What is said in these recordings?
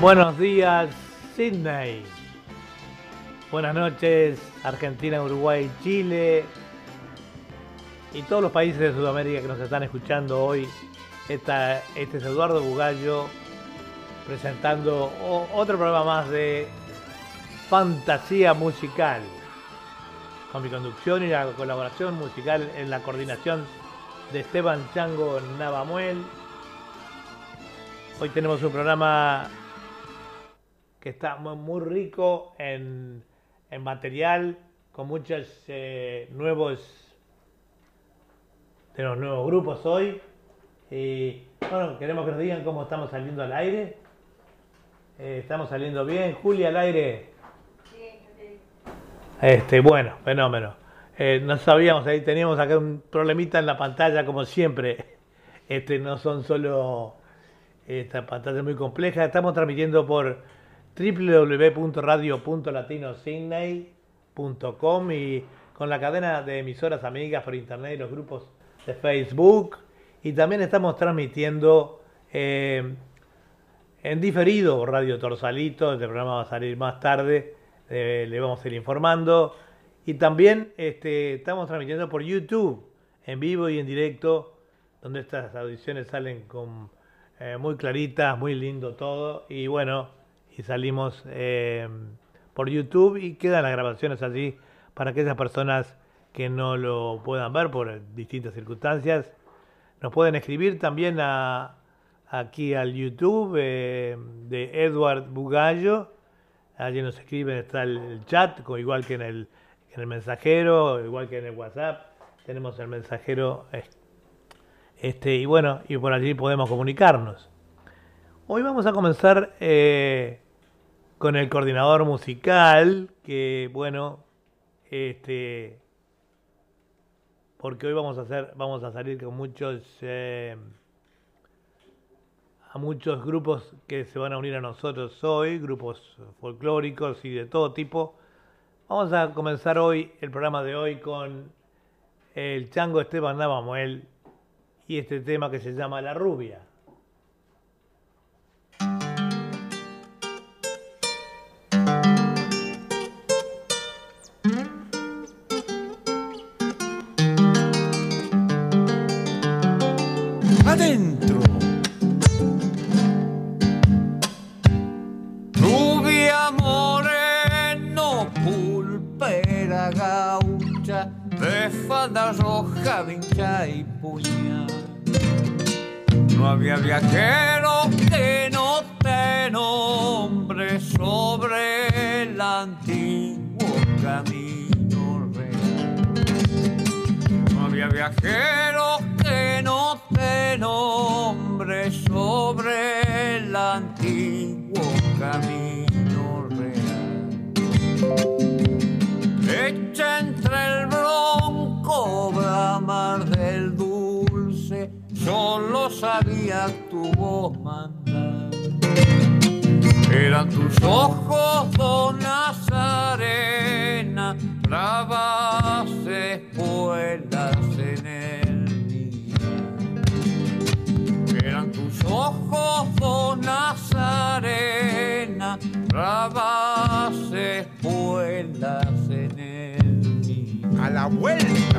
Buenos días, Sydney. Buenas noches, Argentina, Uruguay, Chile y todos los países de Sudamérica que nos están escuchando hoy. este es Eduardo Bugallo presentando otro programa más de fantasía musical, con mi conducción y la colaboración musical en la coordinación de Esteban Chango Navamuel. Hoy tenemos un programa que está muy rico en, material, con muchos eh, nuevos de los nuevos grupos hoy. Y bueno, queremos que nos digan cómo estamos saliendo al aire. Eh, estamos saliendo bien. Julia, al aire. Este, bueno, fenómeno. Eh, no sabíamos, ahí teníamos acá un problemita en la pantalla, como siempre. Este, no son solo esta pantalla muy compleja. Estamos transmitiendo por www.radio.latinosidney.com y con la cadena de emisoras amigas por internet y los grupos de Facebook. Y también estamos transmitiendo eh, en diferido Radio Torsalito, este programa va a salir más tarde, eh, le vamos a ir informando. Y también este, estamos transmitiendo por YouTube, en vivo y en directo, donde estas audiciones salen con eh, muy claritas, muy lindo todo. Y bueno, y salimos eh, por YouTube y quedan las grabaciones allí para aquellas personas que no lo puedan ver por distintas circunstancias. Nos pueden escribir también a, aquí al YouTube eh, de Edward Bugallo. Allí nos escriben, está el chat, igual que en el, en el mensajero, igual que en el WhatsApp. Tenemos el mensajero. Este, y bueno, y por allí podemos comunicarnos. Hoy vamos a comenzar eh, con el coordinador musical, que bueno, este, porque hoy vamos a hacer, vamos a salir con muchos, eh, a muchos grupos que se van a unir a nosotros hoy, grupos folclóricos y de todo tipo. Vamos a comenzar hoy el programa de hoy con el chango Esteban Navamuel y este tema que se llama La Rubia. Bravas espuelas en el día. A la vuelta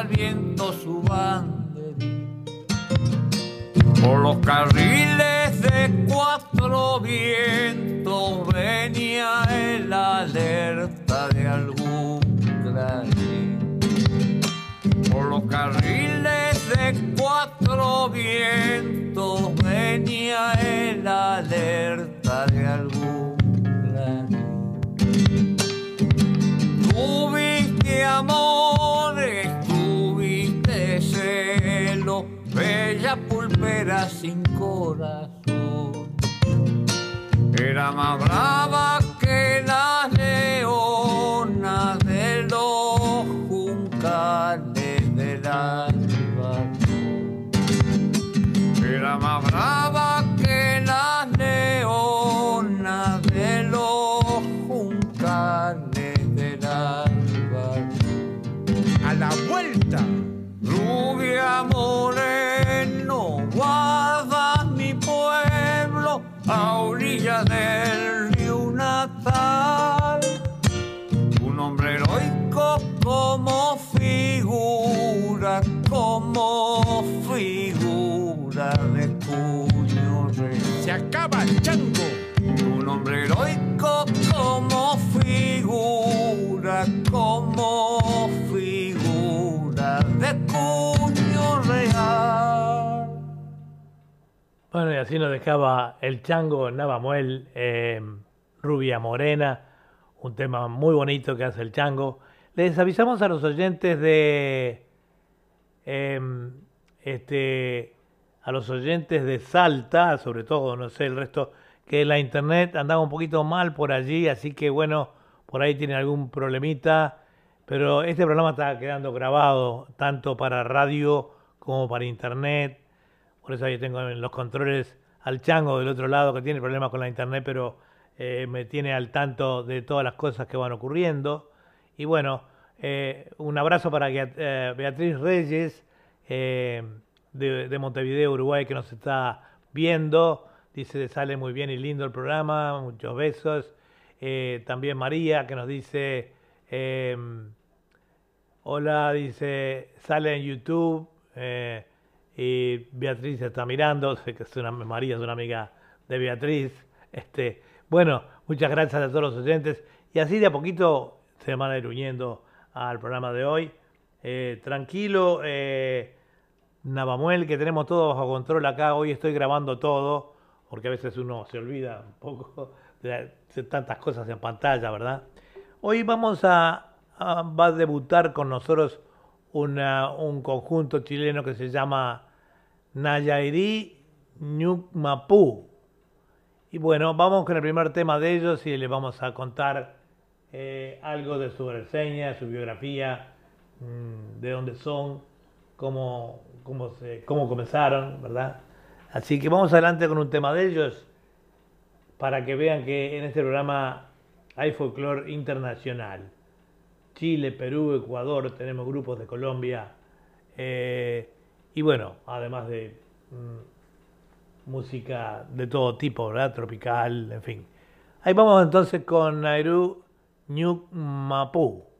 el viento su banderín. Por los carriles de cuatro vientos venía el alerta de algún clarín. Por los carriles de cuatro vientos venía el alerta de algún clarín. Tuviste amores, pulpera sin corazón. Era más brava que las como figura, como figura de puño real. Se acaba el chango. Un hombre heroico como figura, como figura de puño real. Bueno, y así nos dejaba el chango Navamuel, eh, Rubia Morena, un tema muy bonito que hace el chango. Les avisamos a los oyentes de eh, este a los oyentes de Salta, sobre todo, no sé el resto, que la internet andaba un poquito mal por allí, así que bueno, por ahí tienen algún problemita, pero este programa está quedando grabado tanto para radio como para internet. Por eso ahí tengo en los controles al chango del otro lado que tiene problemas con la internet, pero eh, me tiene al tanto de todas las cosas que van ocurriendo. Y bueno, eh, un abrazo para eh, Beatriz Reyes eh, de, de Montevideo, Uruguay, que nos está viendo. Dice, sale muy bien y lindo el programa, muchos besos. También María, que nos dice, em, Hola, dice, sale en YouTube y Beatriz está mirando, sé que es una, María es una amiga de Beatriz. Este, bueno, muchas gracias a todos los oyentes y así de a poquito se van a ir uniendo al programa de hoy. Eh, tranquilo, eh, Navamuel, que tenemos todo bajo control acá. Hoy estoy grabando todo, porque a veces uno se olvida un poco de, tantas cosas en pantalla, ¿verdad? Hoy vamos a, va a debutar con nosotros un conjunto chileno que se llama Nayairi Ñucmapú. Y bueno, vamos con el primer tema de ellos y les vamos a contar eh, algo de su reseña, su biografía, mm, de dónde son, cómo, cómo, se, cómo comenzaron, ¿verdad? Así que vamos adelante con un tema de ellos para que vean que en este programa hay folclore internacional. Chile, Perú, Ecuador, tenemos grupos de Colombia. eh, y bueno, además de mm, música de todo tipo, ¿verdad? Tropical, en fin. Ahí vamos entonces con Nairu Ñucmapú. Son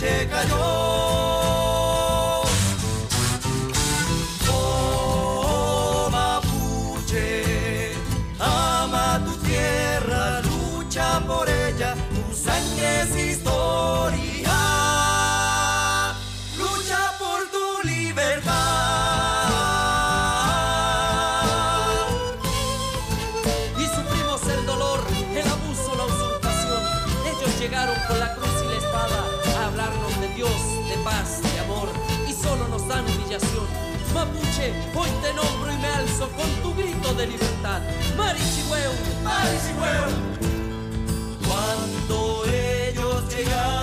mapuche cayó. De libertad. Marichihueu, Marichihueu. Cuando ellos llegaron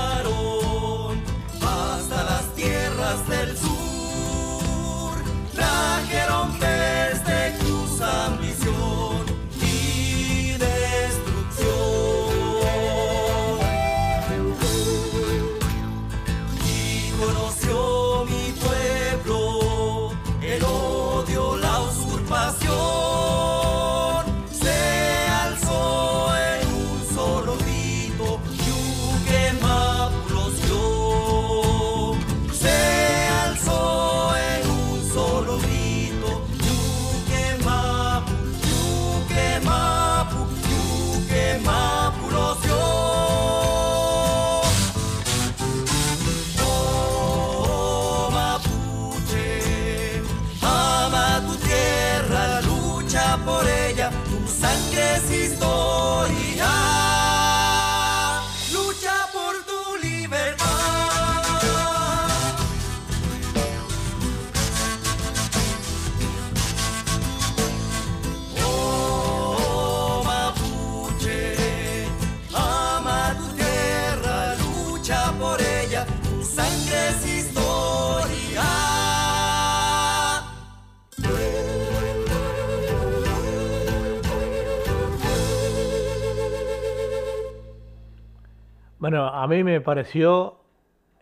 Bueno, a mí me pareció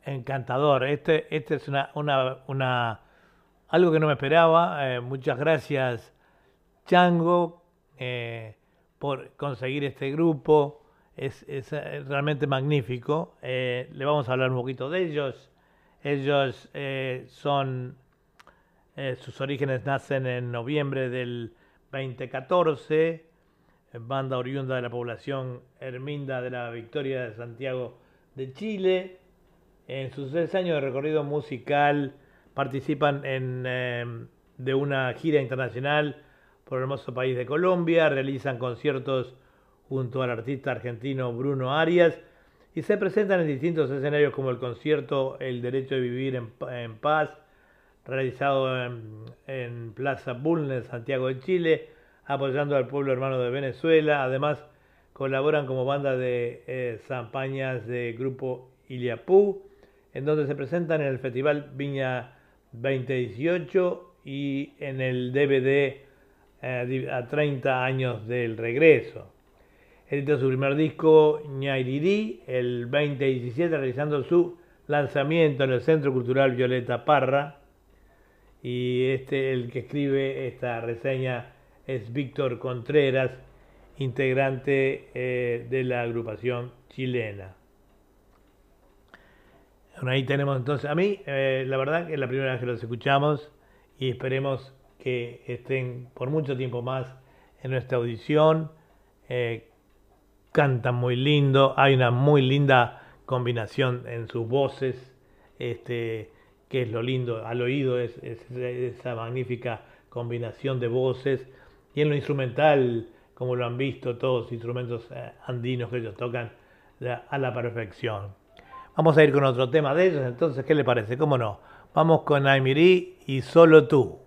encantador. Este, este es una, una, una- algo que no me esperaba. Eh, muchas gracias, Chango, eh, por conseguir este grupo. Es, es, eh, realmente magnífico. Le vamos a hablar un poquito de ellos. Ellos son, sus orígenes nacen en noviembre del 2014 banda oriunda de la población Herminda de la Victoria de Santiago de Chile. En sus seis años de recorrido musical participan en, eh, de una gira internacional por el hermoso país de Colombia, realizan conciertos junto al artista argentino Bruno Arias y se presentan en distintos escenarios como el concierto El Derecho de Vivir en, Pa- en Paz, realizado en Plaza Bulnes, Santiago de Chile, apoyando al pueblo hermano de Venezuela. Además, colaboran como banda de eh, zampañas de grupo Iliapú, en donde se presentan en el Festival Viña 2018 y en el DVD eh, a 30 años del regreso. Editó su primer disco, Ñairiri, el 2017, realizando su lanzamiento en el Centro Cultural Violeta Parra. Y este, el que escribe esta reseña es Víctor Contreras, integrante eh, de la agrupación chilena. Bueno, ahí tenemos entonces, a mí, eh, la verdad que es la primera vez que los escuchamos y esperemos que estén por mucho tiempo más en nuestra audición. Eh, cantan muy lindo, hay una muy linda combinación en sus voces, este, que es lo lindo al oído, es, es esa magnífica combinación de voces y en lo instrumental, como lo han visto todos los instrumentos eh, andinos que ellos tocan a la perfección. Vamos a ir con otro tema de ellos, entonces, ¿qué le parece? ¿Cómo no? Vamos con Aimirí y Solo tú.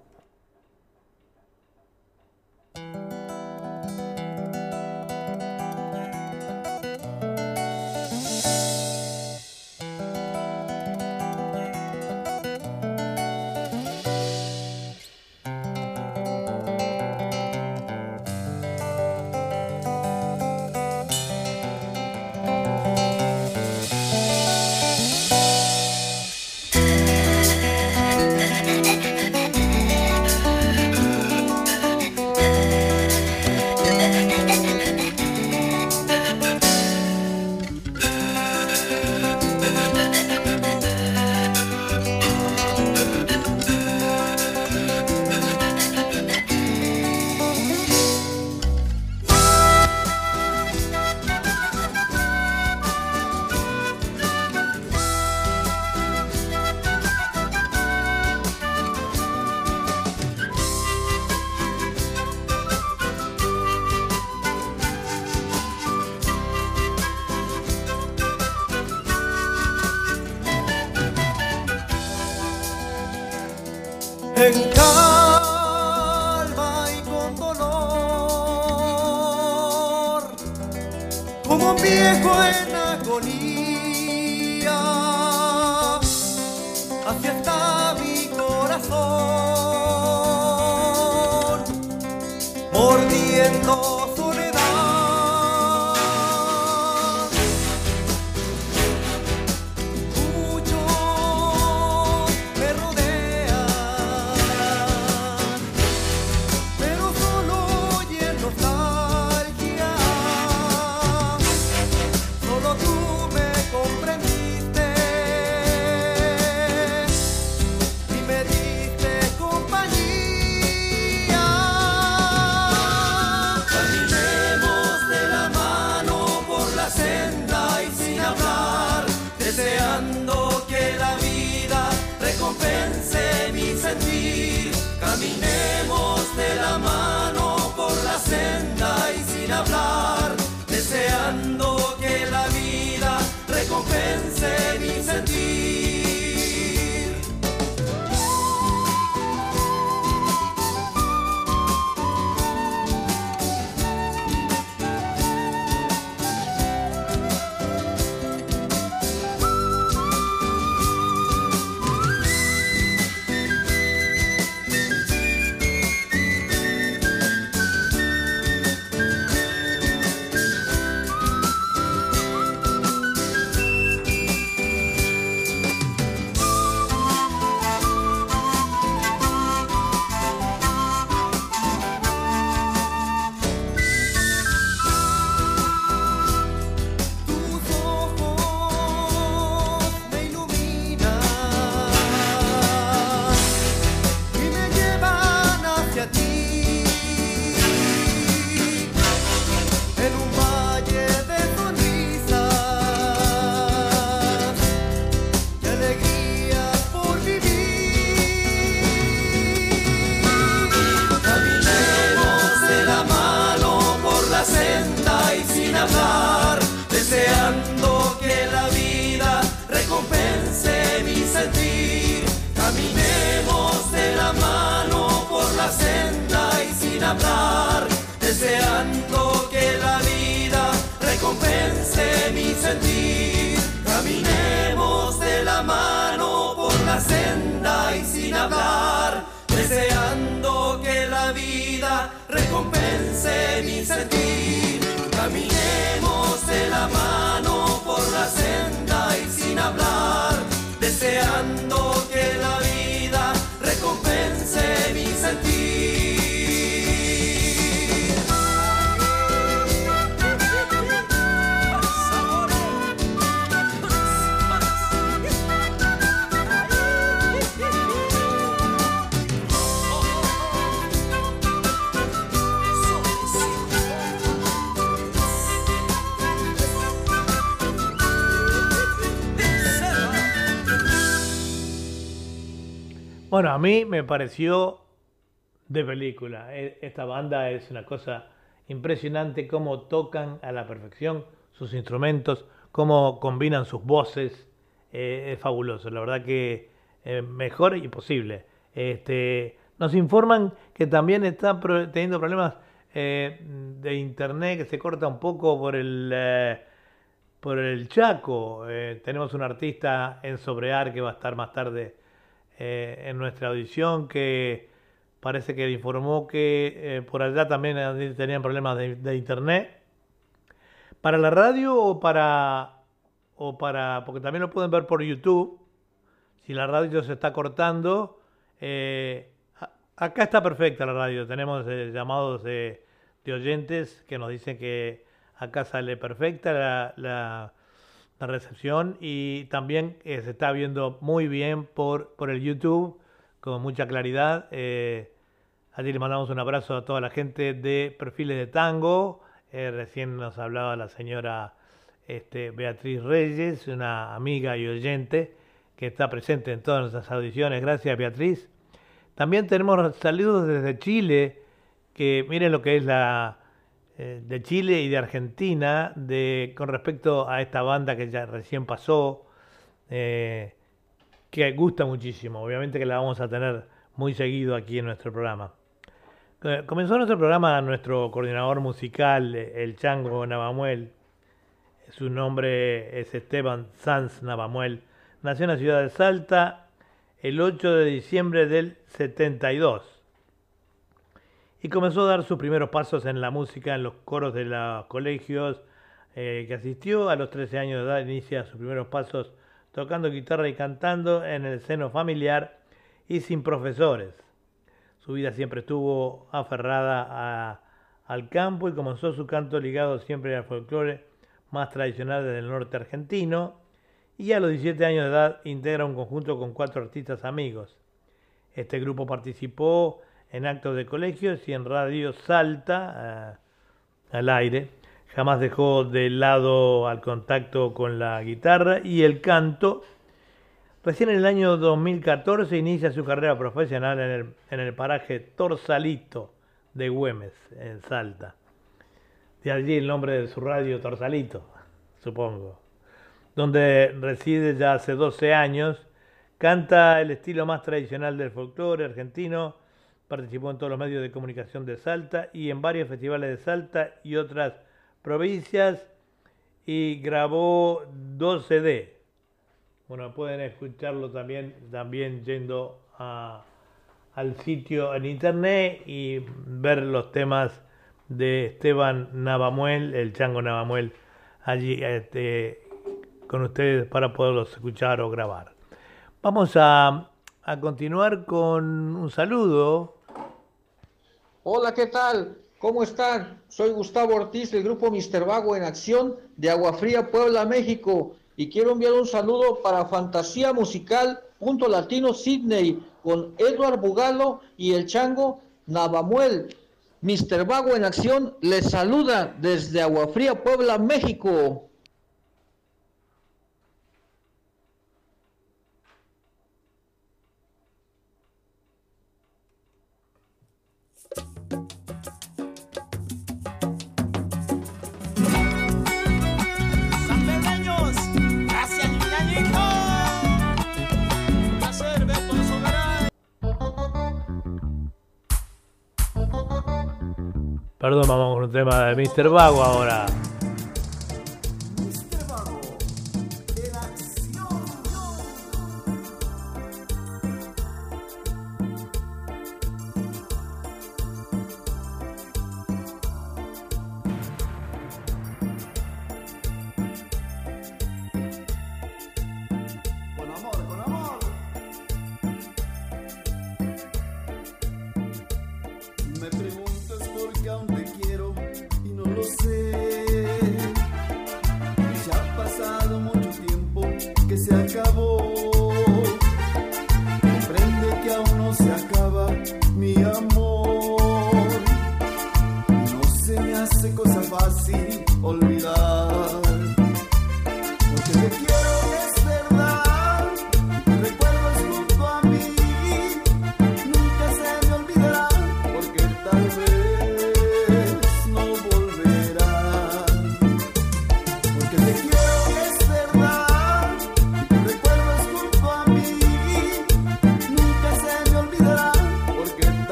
Bueno, a mí me pareció de película. E- Esta banda es una cosa impresionante, cómo tocan a la perfección sus instrumentos, cómo combinan sus voces. Eh, es fabuloso, la verdad que eh, mejor imposible. Este, nos informan que también está teniendo problemas eh, de internet, que se corta un poco por el... eh, por el Chaco. Tenemos un artista en Sobrear que va a estar más tarde eh, en nuestra audición que parece que informó que eh, por allá también eh, tenían problemas de, internet. ¿Para la radio o para, o para... porque también lo pueden ver por YouTube. Si la radio se está cortando, acá está perfecta la radio. Tenemos llamados de, de oyentes que nos dicen que acá sale perfecta la- la recepción y también eh, se está viendo muy bien por, por el YouTube con mucha claridad. Eh, Allí le mandamos un abrazo a toda la gente de Perfiles de Tango. Eh, recién nos hablaba la señora este, Beatriz Reyes, una amiga y oyente que está presente en todas nuestras audiciones. Gracias, Beatriz. También tenemos saludos desde Chile, que miren lo que es la eh, de Chile y de Argentina de, con respecto a esta banda que ya recién pasó, eh, que gusta muchísimo. Obviamente que la vamos a tener muy seguido aquí en nuestro programa. Eh, Comenzó nuestro programa nuestro coordinador musical, el Chango Navamuel. Su nombre es Esteban Sanz Navamuel. Nació en la ciudad de Salta el 8 de diciembre del 72 y comenzó a dar sus primeros pasos en la música en los coros de los colegios eh, que asistió. A los 13 años de edad inicia sus primeros pasos tocando guitarra y cantando en el seno familiar y sin profesores. Su vida siempre estuvo aferrada al campo y comenzó su canto ligado siempre al folclore más tradicional del norte argentino. Y a los 17 años de edad integra un conjunto con cuatro artistas amigos. Este grupo participó en actos de colegios y en Radio Salta eh, al aire. Jamás dejó de lado al contacto con la guitarra y el canto. Recién en el año 2014 inicia su carrera profesional en el, en el paraje Torsalito de Güemes, en Salta. De allí el nombre de su radio Torsalito, supongo. Donde reside ya hace 12 años. Canta el estilo más tradicional del folclore argentino. Participó en todos los medios de comunicación de Salta y en varios festivales de Salta y otras provincias. Y grabó dos CD. Bueno, pueden escucharlo también, también yendo al sitio en internet y ver los temas de Esteban Navamuel, el Chango Navamuel, allí este, con ustedes para poderlos escuchar o grabar. Vamos a, a continuar con un saludo. Hola, ¿qué tal? ¿Cómo están? Soy Gustavo Ortiz del grupo Mister Vago en Acción de Agua Fría, Puebla, México. Y quiero enviar un saludo para Fantasía Musical Punto Latino Sydney con Edward Bugalo y el Chango Navamuel. Mister Vago en Acción les saluda desde Agua Fría, Puebla, México. Sanpequeños, gracias Ñañito. Un placer, Beto de Soberano. Perdón, vamos con un tema de Mr. Vago ahora.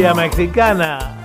Cumbia mexicana.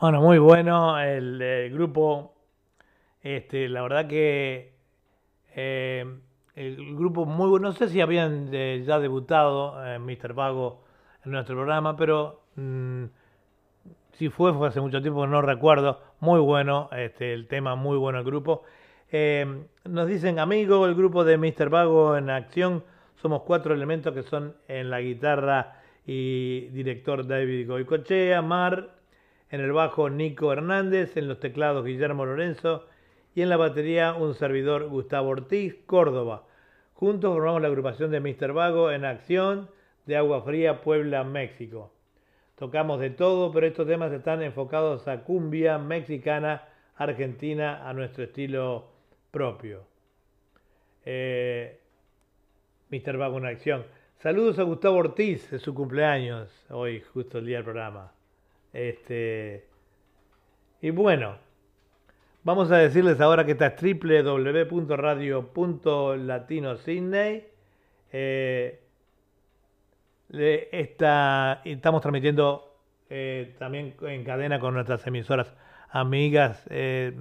Bueno, muy bueno el, eh, grupo. Este, la verdad que eh, el grupo muy bueno. No sé si habían eh, ya debutado en Mr. Vago en nuestro programa, pero mm, si fue, fue hace mucho tiempo, no recuerdo. Muy bueno, este, el tema, muy bueno el grupo. Eh, nos dicen, amigo, el grupo de Mr. Vago en acción. Somos cuatro elementos que son en la guitarra y director David Goicochea, Mar, en el bajo Nico Hernández, en los teclados Guillermo Lorenzo y en la batería un servidor Gustavo Ortiz, Córdoba. Juntos formamos la agrupación de Mr. Vago en acción de Agua Fría, Puebla, México. Tocamos de todo, pero estos temas están enfocados a cumbia mexicana, argentina, a nuestro estilo propio. Eh, Mr. Vago en acción. Saludos a Gustavo Ortiz, es su cumpleaños, hoy justo el día del programa. Este, y bueno, vamos a decirles ahora que esta es www.radio.latinosidney. Eh, y estamos transmitiendo eh, también en cadena con nuestras emisoras amigas eh,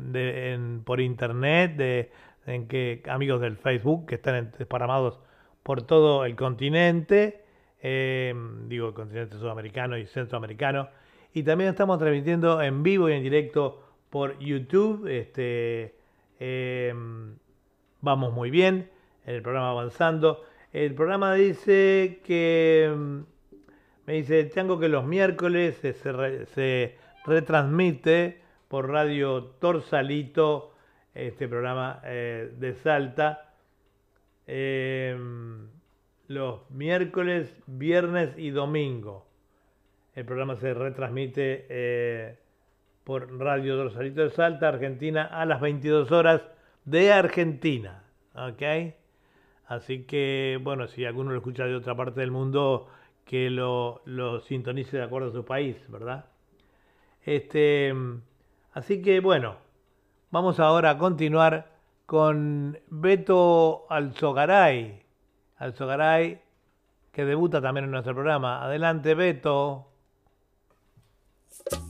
por internet, de, en que, amigos del Facebook que están desparramados por todo el continente, eh, digo el continente sudamericano y centroamericano, y también estamos transmitiendo en vivo y en directo por YouTube. Este, eh, vamos muy bien, el programa avanzando. El programa dice que mm, me dice Chango que los miércoles se, se re- se retransmite por Radio Torsalito, este programa eh, de Salta, eh, los miércoles, viernes y domingo. El programa se retransmite eh, por Radio Torsalito de Salta, Argentina, a las 22 horas de Argentina. ¿Ok? Así que, bueno, si alguno lo escucha de otra parte del mundo, que lo, lo sintonice de acuerdo a su país, ¿verdad? Este, así que, bueno, vamos ahora a continuar con Beto Alzogaray. Alzogaray, que debuta también en nuestro programa. Adelante, Beto. you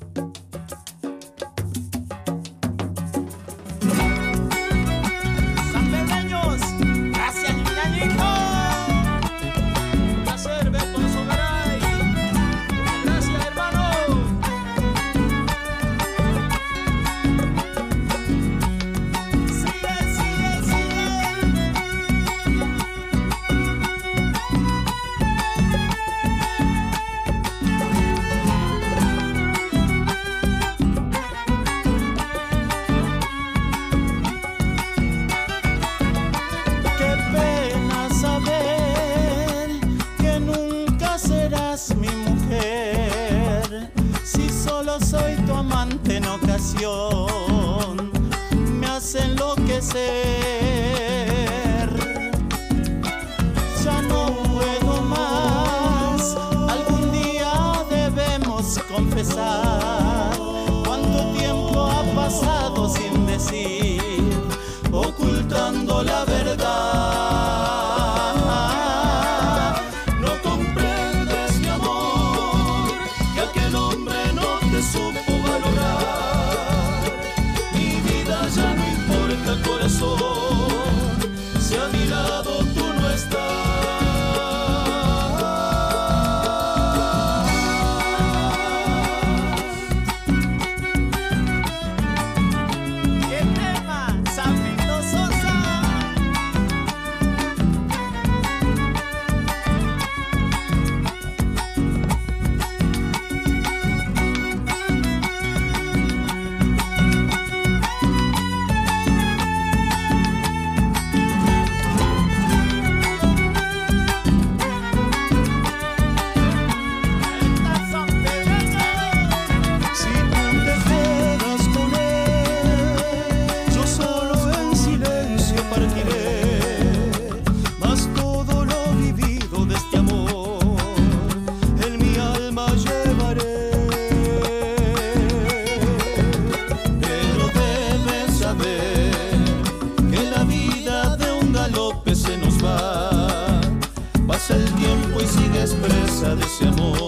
ese amor,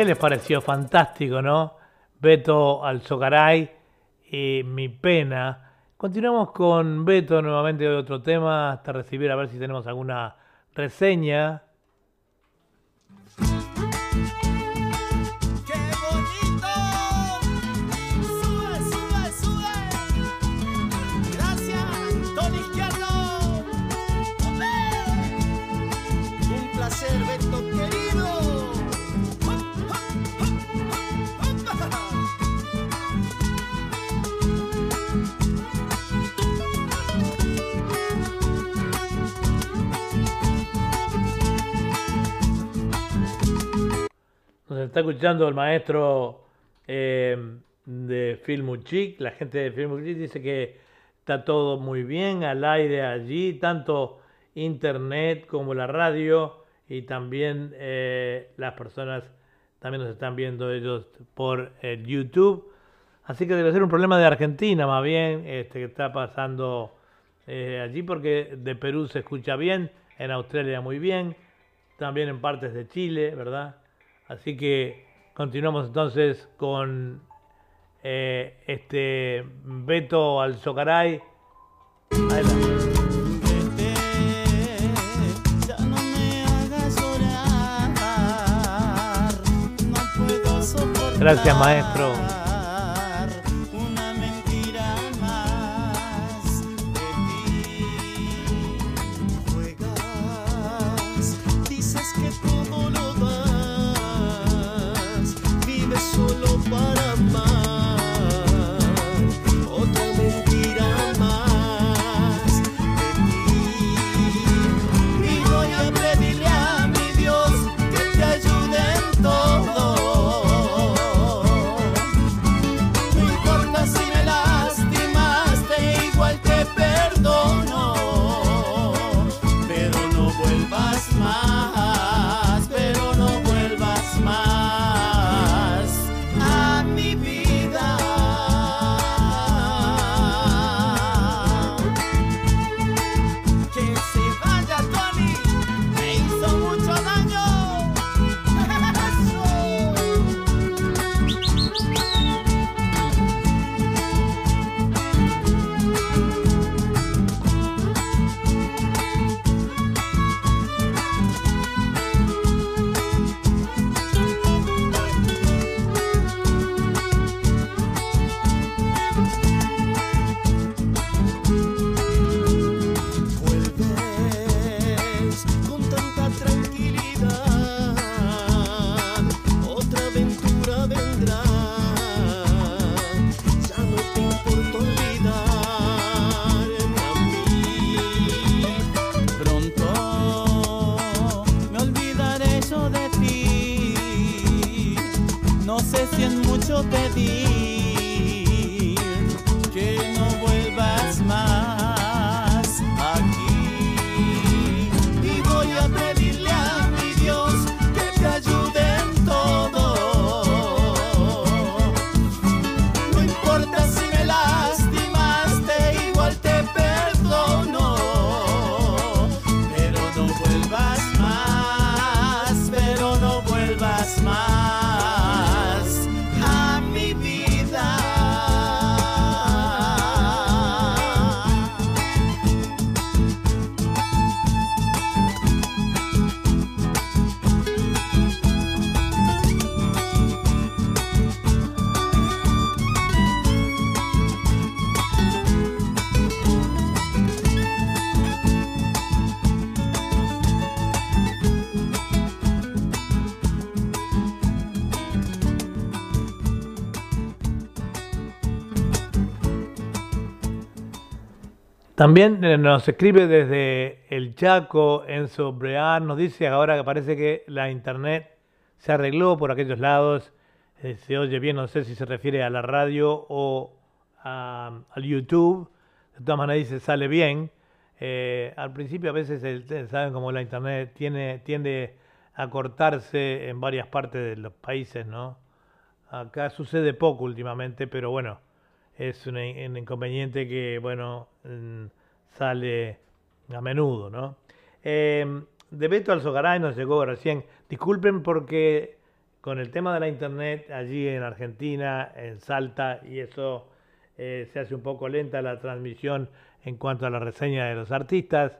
qué les pareció? Fantástico, ¿no? Beto Alzogaray y Mi Pena. Continuamos con Beto nuevamente de otro tema hasta recibir a ver si tenemos alguna reseña. Está escuchando el maestro eh, de Filmuchic. La gente de Filmuchic dice que está todo muy bien al aire allí, tanto internet como la radio y también eh, las personas también nos están viendo ellos por el YouTube. Así que debe ser un problema de Argentina más bien, este, que está pasando eh, allí porque de Perú se escucha bien, en Australia muy bien, también en partes de Chile, ¿verdad? Así que continuamos entonces con eh, este Beto Alzocaray. Adelante. Vete, ya También eh, nos escribe desde el Chaco, Enzo Breán, nos dice ahora que parece que la internet se arregló por aquellos lados, eh, se oye bien, no sé si se refiere a la radio o a- al YouTube, de todas maneras dice sale bien. Eh, al principio a veces, el- ustedes saben como la internet tiene, tiende a cortarse en varias partes de los países, ¿no? Acá sucede poco últimamente, pero bueno, es un, inconveniente que, bueno, mm, sale a menudo, ¿no? Eh, de Beto Alzogaray nos llegó recién. Disculpen porque con el tema de la internet allí en Argentina, en Salta, y eso eh, se hace un poco lenta la transmisión en cuanto a la reseña de los artistas.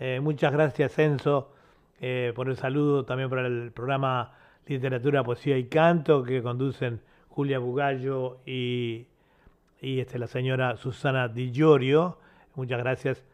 Eh, muchas gracias, Enzo, eh, por el saludo, también por el programa Literatura, Poesía y Canto que conducen Julia Bugallo y, y este, la señora Susana Di Giorgio. Muchas gracias